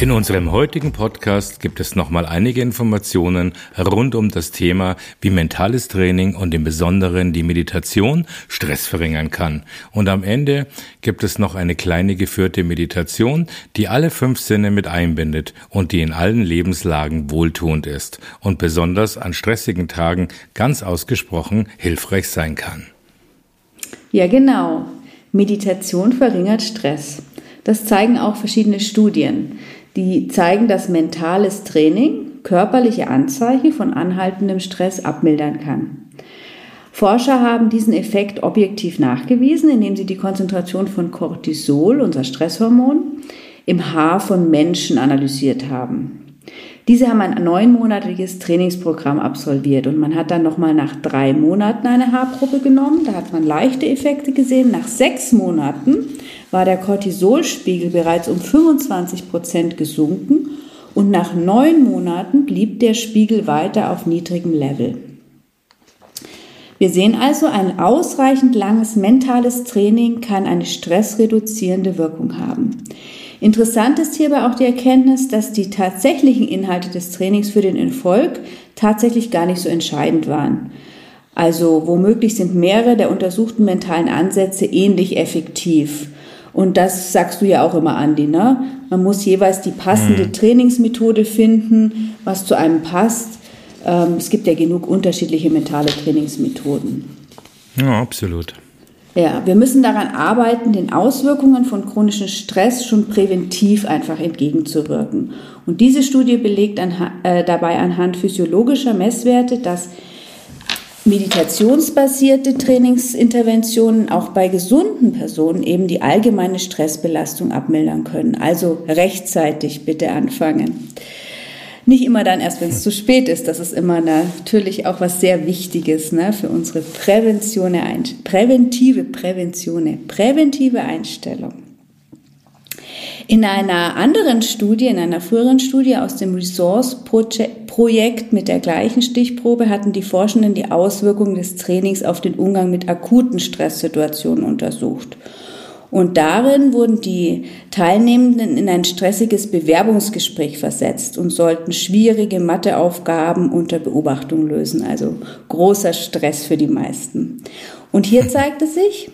In unserem heutigen Podcast gibt es nochmal einige Informationen rund um das Thema, wie mentales Training und im Besonderen die Meditation Stress verringern kann. Und am Ende gibt es noch eine kleine geführte Meditation, die alle fünf Sinne mit einbindet und die in allen Lebenslagen wohltuend ist und besonders an stressigen Tagen ganz ausgesprochen hilfreich sein kann. Ja, genau. Meditation verringert Stress. Das zeigen auch verschiedene Studien die zeigen, dass mentales Training körperliche Anzeichen von anhaltendem Stress abmildern kann. Forscher haben diesen Effekt objektiv nachgewiesen, indem sie die Konzentration von Cortisol, unser Stresshormon, im Haar von Menschen analysiert haben. Diese haben ein neunmonatiges Trainingsprogramm absolviert und man hat dann nochmal nach drei Monaten eine Haarprobe genommen. Da hat man leichte Effekte gesehen. Nach sechs Monaten war der Cortisolspiegel bereits um 25 Prozent gesunken und nach neun Monaten blieb der Spiegel weiter auf niedrigem Level. Wir sehen also, ein ausreichend langes mentales Training kann eine stressreduzierende Wirkung haben. Interessant ist hierbei auch die Erkenntnis, dass die tatsächlichen Inhalte des Trainings für den Erfolg tatsächlich gar nicht so entscheidend waren. Also womöglich sind mehrere der untersuchten mentalen Ansätze ähnlich effektiv. Und das sagst du ja auch immer, Andi, ne? Man muss jeweils die passende mhm. Trainingsmethode finden, was zu einem passt. Ähm, es gibt ja genug unterschiedliche mentale Trainingsmethoden. Ja, absolut. Ja, wir müssen daran arbeiten, den Auswirkungen von chronischem Stress schon präventiv einfach entgegenzuwirken. Und diese Studie belegt an, äh, dabei anhand physiologischer Messwerte, dass meditationsbasierte Trainingsinterventionen auch bei gesunden Personen eben die allgemeine Stressbelastung abmildern können. Also rechtzeitig bitte anfangen. Nicht immer dann erst, wenn es zu spät ist. Das ist immer natürlich auch was sehr Wichtiges ne, für unsere Prävention, präventive Prävention, präventive Einstellung. In einer anderen Studie, in einer früheren Studie aus dem Resource-Projekt mit der gleichen Stichprobe hatten die Forschenden die Auswirkungen des Trainings auf den Umgang mit akuten Stresssituationen untersucht. Und darin wurden die Teilnehmenden in ein stressiges Bewerbungsgespräch versetzt und sollten schwierige Matheaufgaben unter Beobachtung lösen. Also großer Stress für die meisten. Und hier zeigte sich,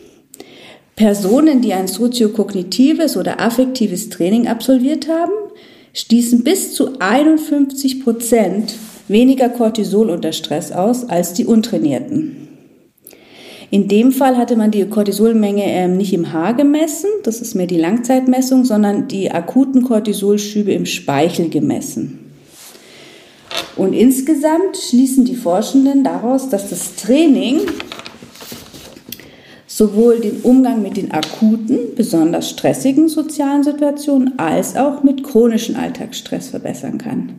Personen, die ein soziokognitives oder affektives Training absolviert haben, stießen bis zu 51 Prozent weniger Cortisol unter Stress aus als die Untrainierten. In dem Fall hatte man die Cortisolmenge ähm, nicht im Haar gemessen, das ist mehr die Langzeitmessung, sondern die akuten Cortisolschübe im Speichel gemessen. Und insgesamt schließen die Forschenden daraus, dass das Training sowohl den Umgang mit den akuten, besonders stressigen sozialen Situationen als auch mit chronischen Alltagsstress verbessern kann.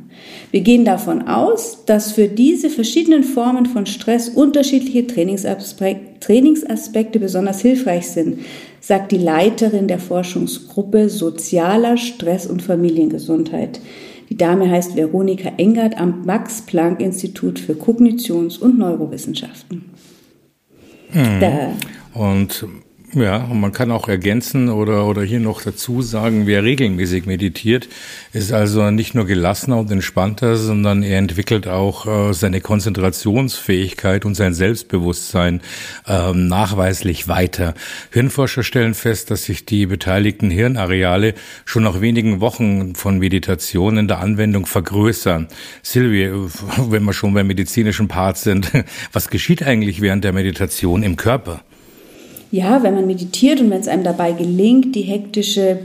Wir gehen davon aus, dass für diese verschiedenen Formen von Stress unterschiedliche Trainingsaspekte besonders hilfreich sind, sagt die Leiterin der Forschungsgruppe Sozialer Stress und Familiengesundheit. Die Dame heißt Veronika Engert am Max-Planck-Institut für Kognitions- und Neurowissenschaften. Hm. Da und ja, und man kann auch ergänzen oder, oder hier noch dazu sagen, wer regelmäßig meditiert, ist also nicht nur gelassener und entspannter, sondern er entwickelt auch äh, seine Konzentrationsfähigkeit und sein Selbstbewusstsein äh, nachweislich weiter. Hirnforscher stellen fest, dass sich die beteiligten Hirnareale schon nach wenigen Wochen von Meditation in der Anwendung vergrößern. Silvia, wenn wir schon beim medizinischen Part sind, was geschieht eigentlich während der Meditation im Körper? Ja, wenn man meditiert und wenn es einem dabei gelingt, die hektische,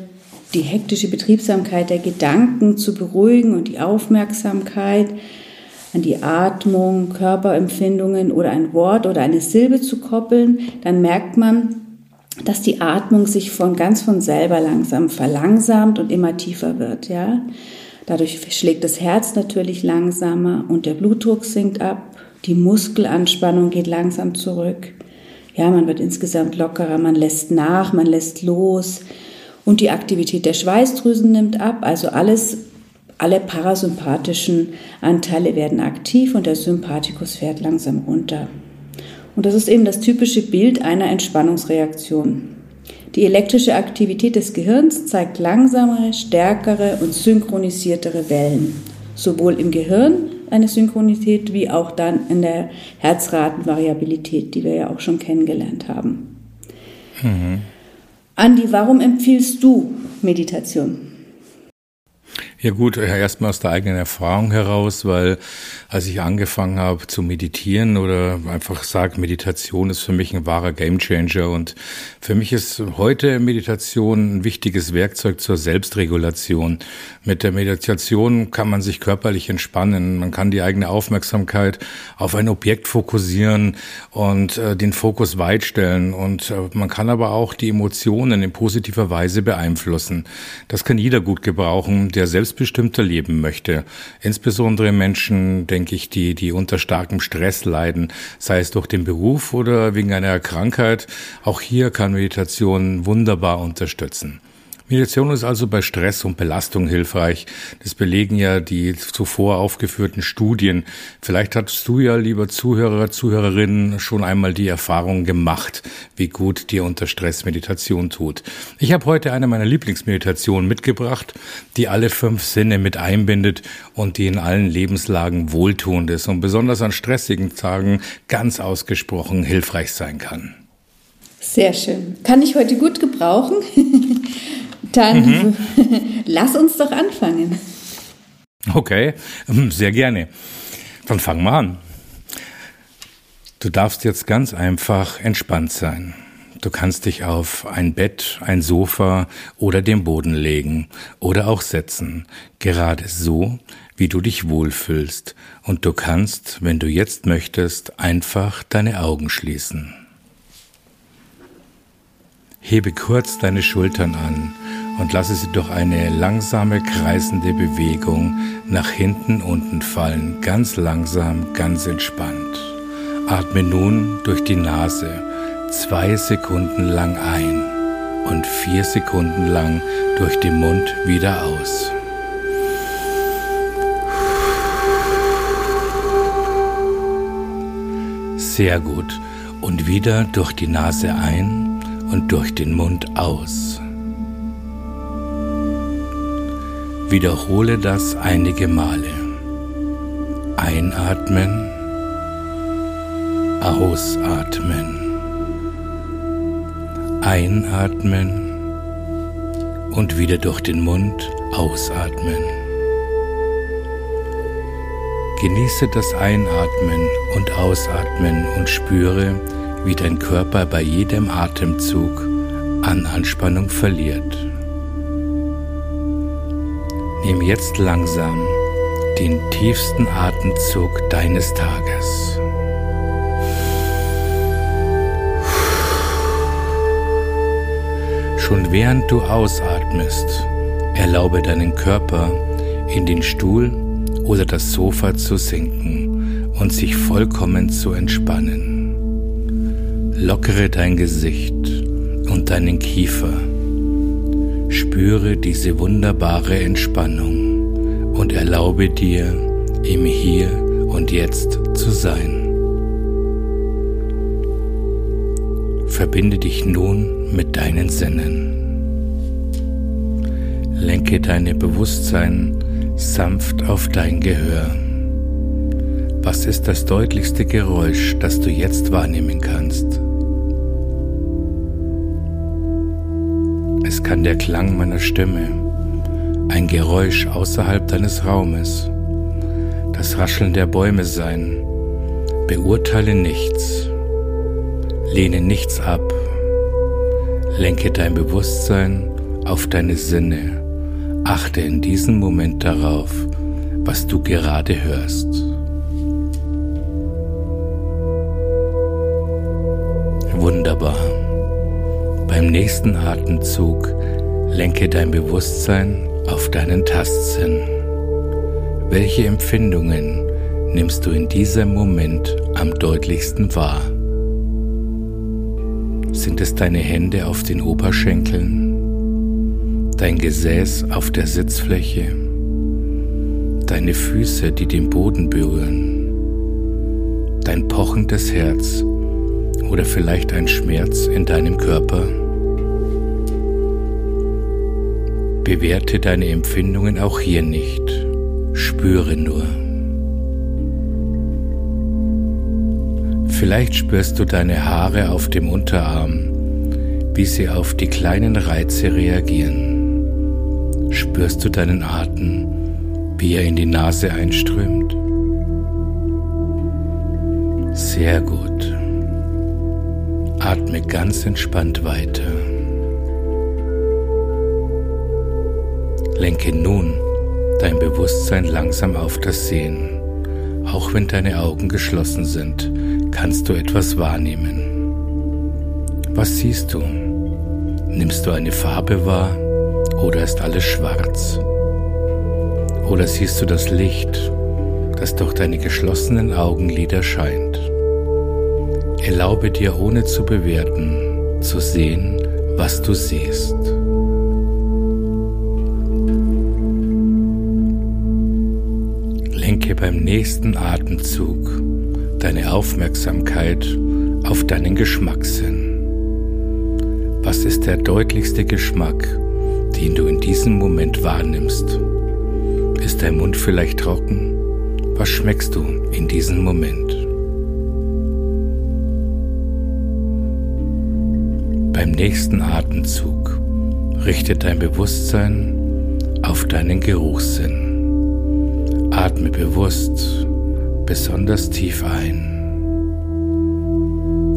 die hektische Betriebsamkeit der Gedanken zu beruhigen und die Aufmerksamkeit an die Atmung, Körperempfindungen oder ein Wort oder eine Silbe zu koppeln, dann merkt man, dass die Atmung sich von ganz von selber langsam verlangsamt und immer tiefer wird, ja. Dadurch schlägt das Herz natürlich langsamer und der Blutdruck sinkt ab, Die Muskelanspannung geht langsam zurück. Ja, man wird insgesamt lockerer, man lässt nach, man lässt los und die Aktivität der Schweißdrüsen nimmt ab. Also alles, alle parasympathischen Anteile werden aktiv und der Sympathikus fährt langsam runter. Und das ist eben das typische Bild einer Entspannungsreaktion. Die elektrische Aktivität des Gehirns zeigt langsamere, stärkere und synchronisiertere Wellen, sowohl im Gehirn eine Synchronität wie auch dann in der Herzratenvariabilität, die wir ja auch schon kennengelernt haben. Mhm. Andi, warum empfiehlst du Meditation? Ja gut, erstmal aus der eigenen Erfahrung heraus, weil als ich angefangen habe zu meditieren oder einfach sage, Meditation ist für mich ein wahrer Gamechanger und für mich ist heute Meditation ein wichtiges Werkzeug zur Selbstregulation. Mit der Meditation kann man sich körperlich entspannen, man kann die eigene Aufmerksamkeit auf ein Objekt fokussieren und äh, den Fokus weit stellen und äh, man kann aber auch die Emotionen in positiver Weise beeinflussen. Das kann jeder gut gebrauchen, der selbst selbstbestimmter leben möchte. Insbesondere Menschen, denke ich, die, die unter starkem Stress leiden, sei es durch den Beruf oder wegen einer Krankheit. Auch hier kann Meditation wunderbar unterstützen. Meditation ist also bei Stress und Belastung hilfreich. Das belegen ja die zuvor aufgeführten Studien. Vielleicht hattest du ja, lieber Zuhörer, Zuhörerinnen, schon einmal die Erfahrung gemacht, wie gut dir unter Stress Meditation tut. Ich habe heute eine meiner Lieblingsmeditationen mitgebracht, die alle fünf Sinne mit einbindet und die in allen Lebenslagen wohltuend ist und besonders an stressigen Tagen ganz ausgesprochen hilfreich sein kann. Sehr schön. Kann ich heute gut gebrauchen. Dann mhm. lass uns doch anfangen. Okay, ähm, sehr gerne. Dann fangen wir an. Du darfst jetzt ganz einfach entspannt sein. Du kannst dich auf ein Bett, ein Sofa oder den Boden legen oder auch setzen, gerade so, wie du dich wohlfühlst. Und du kannst, wenn du jetzt möchtest, einfach deine Augen schließen. Hebe kurz deine Schultern an und lasse sie durch eine langsame kreisende Bewegung nach hinten unten fallen, ganz langsam, ganz entspannt. Atme nun durch die Nase zwei Sekunden lang ein und vier Sekunden lang durch den Mund wieder aus. Sehr gut. Und wieder durch die Nase ein und durch den Mund aus. Wiederhole das einige Male. Einatmen, ausatmen. Einatmen und wieder durch den Mund ausatmen. Genieße das Einatmen und Ausatmen und spüre, wie dein Körper bei jedem Atemzug an Anspannung verliert. Nimm jetzt langsam den tiefsten Atemzug deines Tages. Schon während du ausatmest, erlaube deinen Körper in den Stuhl oder das Sofa zu sinken und sich vollkommen zu entspannen. Lockere dein Gesicht und deinen Kiefer Spüre diese wunderbare Entspannung und erlaube dir, im Hier und Jetzt zu sein. Verbinde dich nun mit deinen Sinnen. Lenke deine Bewusstsein sanft auf dein Gehör. Was ist das deutlichste Geräusch, das du jetzt wahrnehmen kannst? Kann der Klang meiner Stimme, ein Geräusch außerhalb deines Raumes, das Rascheln der Bäume sein. Beurteile nichts, lehne nichts ab, lenke dein Bewusstsein auf deine Sinne, achte in diesem Moment darauf, was du gerade hörst. Wunderbar. Beim nächsten Atemzug lenke dein Bewusstsein auf deinen Tastsinn. Welche Empfindungen nimmst du in diesem Moment am deutlichsten wahr? Sind es deine Hände auf den Oberschenkeln, dein Gesäß auf der Sitzfläche, deine Füße, die den Boden berühren, dein pochendes Herz oder vielleicht ein Schmerz in deinem Körper? Bewerte deine Empfindungen auch hier nicht, spüre nur. Vielleicht spürst du deine Haare auf dem Unterarm, wie sie auf die kleinen Reize reagieren. Spürst du deinen Atem, wie er in die Nase einströmt? Sehr gut. Atme ganz entspannt weiter. Lenke nun dein Bewusstsein langsam auf das Sehen. Auch wenn deine Augen geschlossen sind, kannst du etwas wahrnehmen. Was siehst du? Nimmst du eine Farbe wahr oder ist alles schwarz? Oder siehst du das Licht, das durch deine geschlossenen Augenlider scheint? Erlaube dir ohne zu bewerten, zu sehen, was du siehst. Lenke beim nächsten Atemzug deine Aufmerksamkeit auf deinen Geschmackssinn. Was ist der deutlichste Geschmack, den du in diesem Moment wahrnimmst? Ist dein Mund vielleicht trocken? Was schmeckst du in diesem Moment? Beim nächsten Atemzug richte dein Bewusstsein auf deinen Geruchssinn. Atme bewusst besonders tief ein.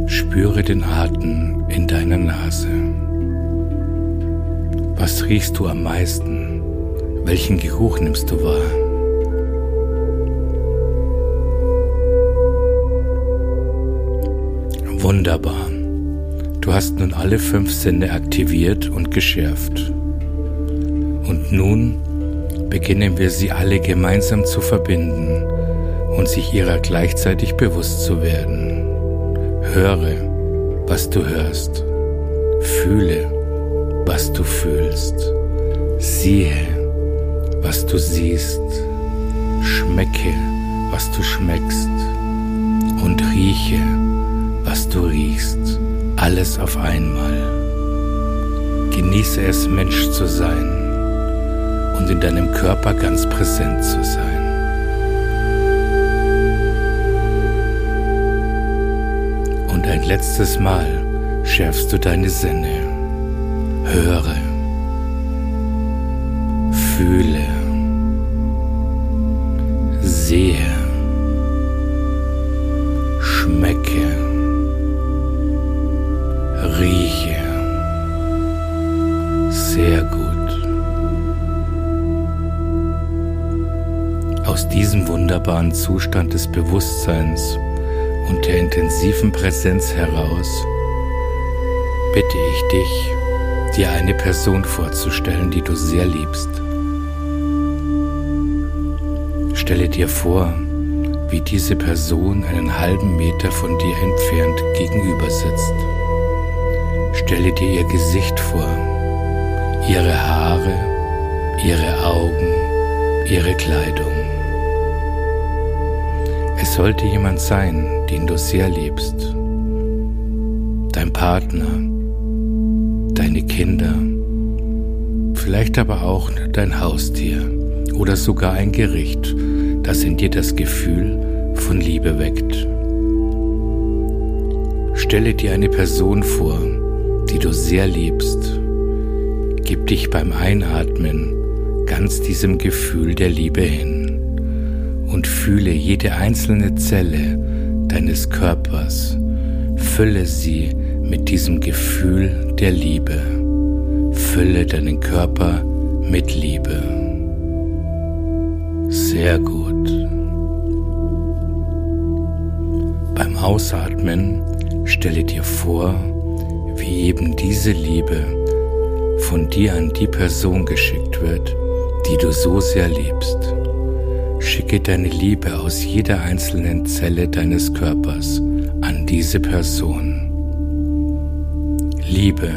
Spüre den Atem in deiner Nase. Was riechst du am meisten? Welchen Geruch nimmst du wahr? Wunderbar. Du hast nun alle fünf Sinne aktiviert und geschärft. Und nun beginnen wir sie alle gemeinsam zu verbinden und sich ihrer gleichzeitig bewusst zu werden. Höre, was du hörst. Fühle, was du fühlst. Siehe, was du siehst. Schmecke, was du schmeckst. Und rieche, was du riechst. Alles auf einmal. Genieße es, Mensch zu sein und in deinem Körper ganz präsent zu sein. ein letztes Mal schärfst du deine Sinne. Höre, fühle, sehe, wunderbaren Zustand des Bewusstseins und der intensiven Präsenz heraus bitte ich dich, dir eine Person vorzustellen, die du sehr liebst. Stelle dir vor, wie diese Person einen halben Meter von dir entfernt gegenüber sitzt. Stelle dir ihr Gesicht vor, ihre Haare, ihre Augen, ihre Kleidung. Es sollte jemand sein, den du sehr liebst, dein Partner, deine Kinder, vielleicht aber auch dein Haustier oder sogar ein Gericht, das in dir das Gefühl von Liebe weckt. Stelle dir eine Person vor, die du sehr liebst. Gib dich beim Einatmen ganz diesem Gefühl der Liebe hin und fühle jede einzelne Zelle deines Körpers, fülle sie mit diesem Gefühl der Liebe. Fülle deinen Körper mit Liebe. Sehr gut. Beim Ausatmen stelle dir vor, wie eben diese Liebe von dir an die Person geschickt wird, die du so sehr liebst. Schicke deine Liebe aus jeder einzelnen Zelle deines Körpers an diese Person. Liebe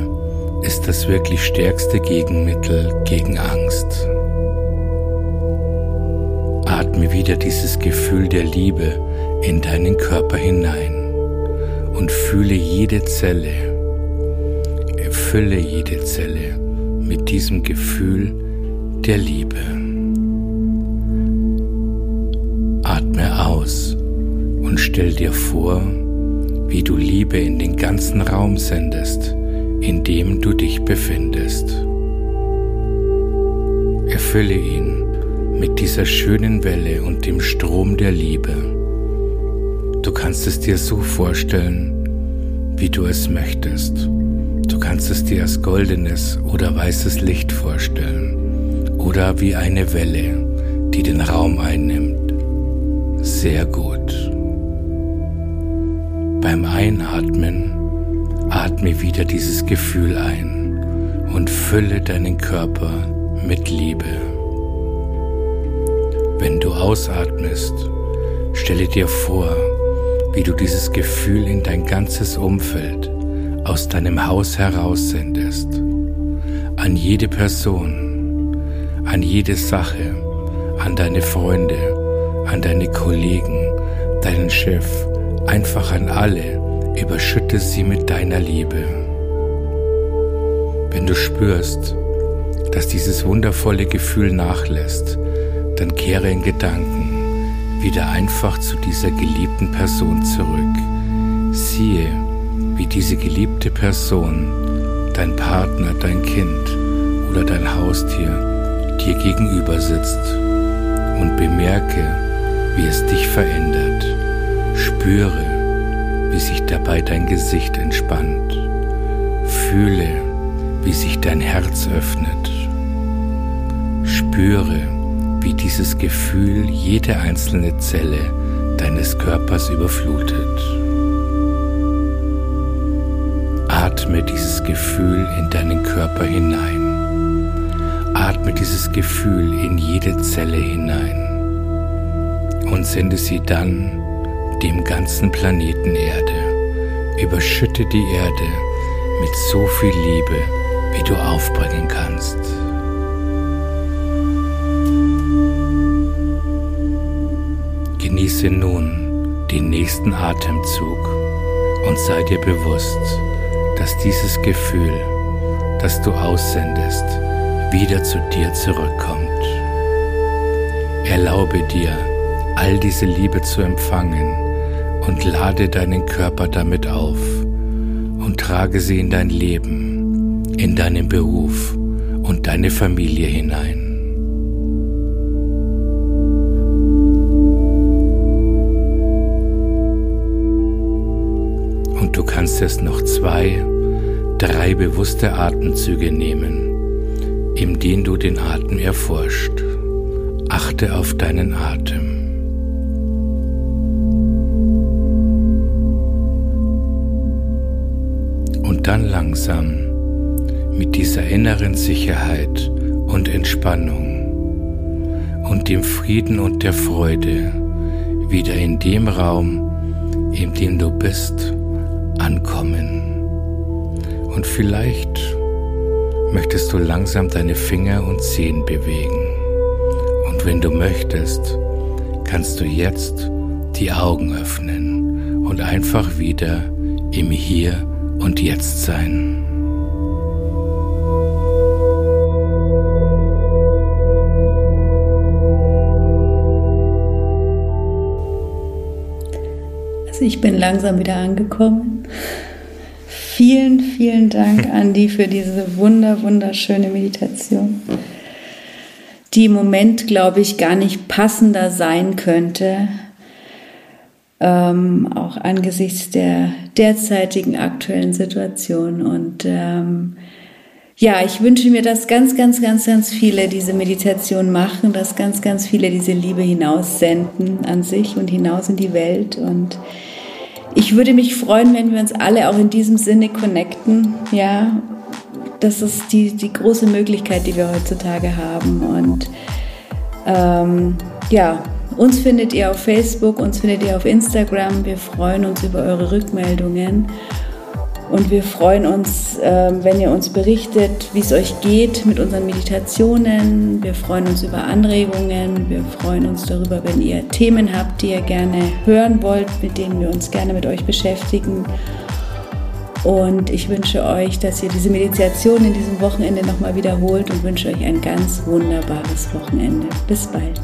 ist das wirklich stärkste Gegenmittel gegen Angst. Atme wieder dieses Gefühl der Liebe in deinen Körper hinein und fühle jede Zelle, erfülle jede Zelle mit diesem Gefühl der Liebe. Stell dir vor, wie du Liebe in den ganzen Raum sendest in dem du dich befindest. Erfülle ihn mit dieser schönen Welle und dem Strom der Liebe. Du kannst es dir so vorstellen, wie du es möchtest. Du kannst es dir als goldenes oder weißes Licht vorstellen oder wie eine Welle, die den Raum einnimmt. Sehr gut. Beim Einatmen Atme wieder dieses Gefühl ein und fülle deinen Körper mit Liebe. Wenn du ausatmest, stelle dir vor, wie du dieses Gefühl in dein ganzes Umfeld aus deinem Haus heraus sendest. An jede Person, an jede Sache, an deine Freunde, an deine Kollegen, deinen Chef, einfach an alle, überschütte sie mit deiner Liebe. Wenn du spürst, dass dieses wundervolle Gefühl nachlässt, dann kehre in Gedanken wieder einfach zu dieser geliebten Person zurück. Siehe, wie diese geliebte Person, dein Partner, dein Kind oder dein Haustier dir gegenüber sitzt und bemerke, wie es dich verändert. Spüre, wie sich dabei dein Gesicht entspannt. Fühle, wie sich dein Herz öffnet. Spüre, wie dieses Gefühl jede einzelne Zelle deines Körpers überflutet. Atme dieses Gefühl in deinen Körper hinein. Atme dieses Gefühl in jede Zelle hinein und sende sie dann dem ganzen Planeten Erde. Überschütte die Erde mit so viel Liebe, wie du aufbringen kannst. Genieße nun den nächsten Atemzug und sei dir bewusst, dass dieses Gefühl, das du aussendest, wieder zu dir zurückkommt. Erlaube dir, all diese Liebe zu empfangen und lade deinen Körper damit auf und trage sie in dein Leben, in deinen Beruf und deine Familie hinein. Und du kannst jetzt noch zwei, drei bewusste Atemzüge nehmen, in denen du den Atem erforscht. Achte auf deinen Atem. Dann langsam mit dieser inneren Sicherheit und Entspannung und dem Frieden und der Freude wieder in dem Raum, in dem du bist, ankommen. Und vielleicht möchtest du langsam deine Finger und Zehen bewegen. Und wenn du möchtest, kannst du jetzt die Augen öffnen und einfach wieder im Hier und Jetzt sein. Also ich bin langsam wieder angekommen. Vielen, vielen Dank, Andi, für diese wunder, wunderschöne Meditation, die im Moment, glaube ich, gar nicht passender sein könnte, ähm, auch angesichts der derzeitigen aktuellen Situation. Und ähm, ja, ich wünsche mir, dass ganz, ganz, ganz, ganz viele diese Meditation machen, dass ganz, ganz viele diese Liebe hinaussenden an sich und hinaus in die Welt. Und ich würde mich freuen, wenn wir uns alle auch in diesem Sinne connecten. Ja, das ist die, die große Möglichkeit, die wir heutzutage haben. Und ähm, ja, uns findet ihr auf Facebook, uns findet ihr auf Instagram. Wir freuen uns über eure Rückmeldungen. Und wir freuen uns, ähm, wenn ihr uns berichtet, wie es euch geht mit unseren Meditationen. Wir freuen uns über Anregungen. Wir freuen uns darüber, wenn ihr Themen habt, die ihr gerne hören wollt, mit denen wir uns gerne mit euch beschäftigen. Und ich wünsche euch, dass ihr diese Meditation in diesem Wochenende nochmal wiederholt und wünsche euch ein ganz wunderbares Wochenende. Bis bald.